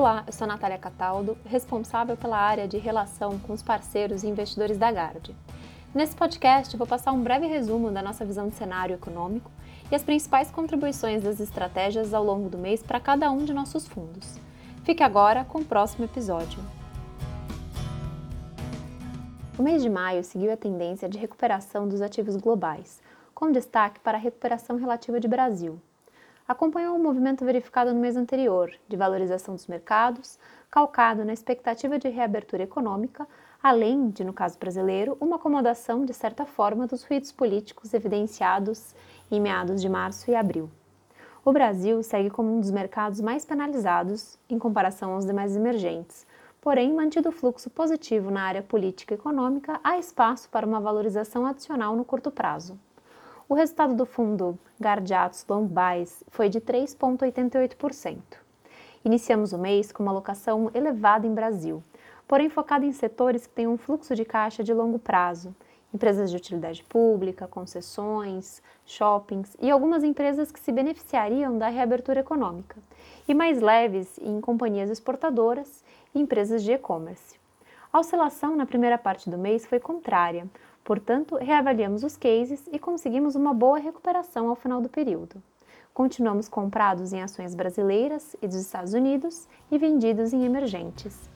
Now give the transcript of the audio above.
Olá, eu sou Natália Cataldo, responsável pela área de relação com os parceiros e investidores da Gard. Nesse podcast, vou passar um breve resumo da nossa visão de cenário econômico e as principais contribuições das estratégias ao longo do mês para cada um de nossos fundos. Fique agora com o próximo episódio. O mês de maio seguiu a tendência de recuperação dos ativos globais, com destaque para a recuperação relativa de Brasil. Acompanhou o movimento verificado no mês anterior, de valorização dos mercados, calcado na expectativa de reabertura econômica, além de, no caso brasileiro, uma acomodação de certa forma dos ruídos políticos evidenciados em meados de março e abril. O Brasil segue como um dos mercados mais penalizados em comparação aos demais emergentes, Porém, mantido o fluxo positivo na área política e econômica, há espaço para uma valorização adicional no curto prazo. O resultado do fundo Gardiatos Long Buys foi de 3,88%. Iniciamos o mês com uma alocação elevada em Brasil, porém focada em setores que têm um fluxo de caixa de longo prazo, empresas de utilidade pública, concessões, shoppings e algumas empresas que se beneficiariam da reabertura econômica, e mais leves em companhias exportadoras e empresas de e-commerce. A oscilação na primeira parte do mês foi contrária, portanto, reavaliamos os cases e conseguimos uma boa recuperação ao final do período. Continuamos comprados em ações brasileiras e dos Estados Unidos e vendidos em emergentes.